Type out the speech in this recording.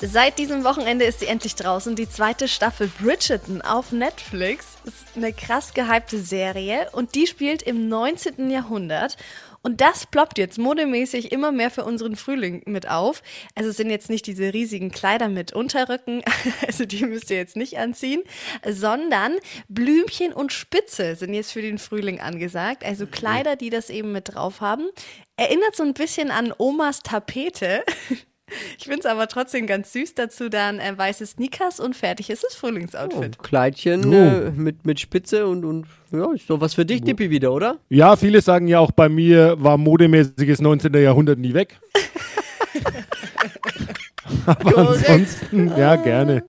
Seit diesem Wochenende ist sie endlich draußen. Die zweite Staffel Bridgerton auf Netflix. Ist eine krass gehypte Serie und die spielt im 19. Jahrhundert. Und das ploppt jetzt modemäßig immer mehr für unseren Frühling mit auf. Also es sind jetzt nicht diese riesigen Kleider mit Unterrücken, also die müsst ihr jetzt nicht anziehen, sondern Blümchen und Spitze sind jetzt für den Frühling angesagt. Also Kleider, die das eben mit drauf haben. Erinnert so ein bisschen an Omas Tapete. Ich finde es aber trotzdem ganz süß dazu, dann äh, weiße Sneakers und fertig ist das Frühlingsoutfit. Oh, Kleidchen Oh. äh, mit, mit Spitze und, und ja, ist doch was für dich, Dippi, wieder, oder? Ja, viele sagen ja auch bei mir war modemäßiges 19. Jahrhundert nie weg. Aber ansonsten, ja, gerne.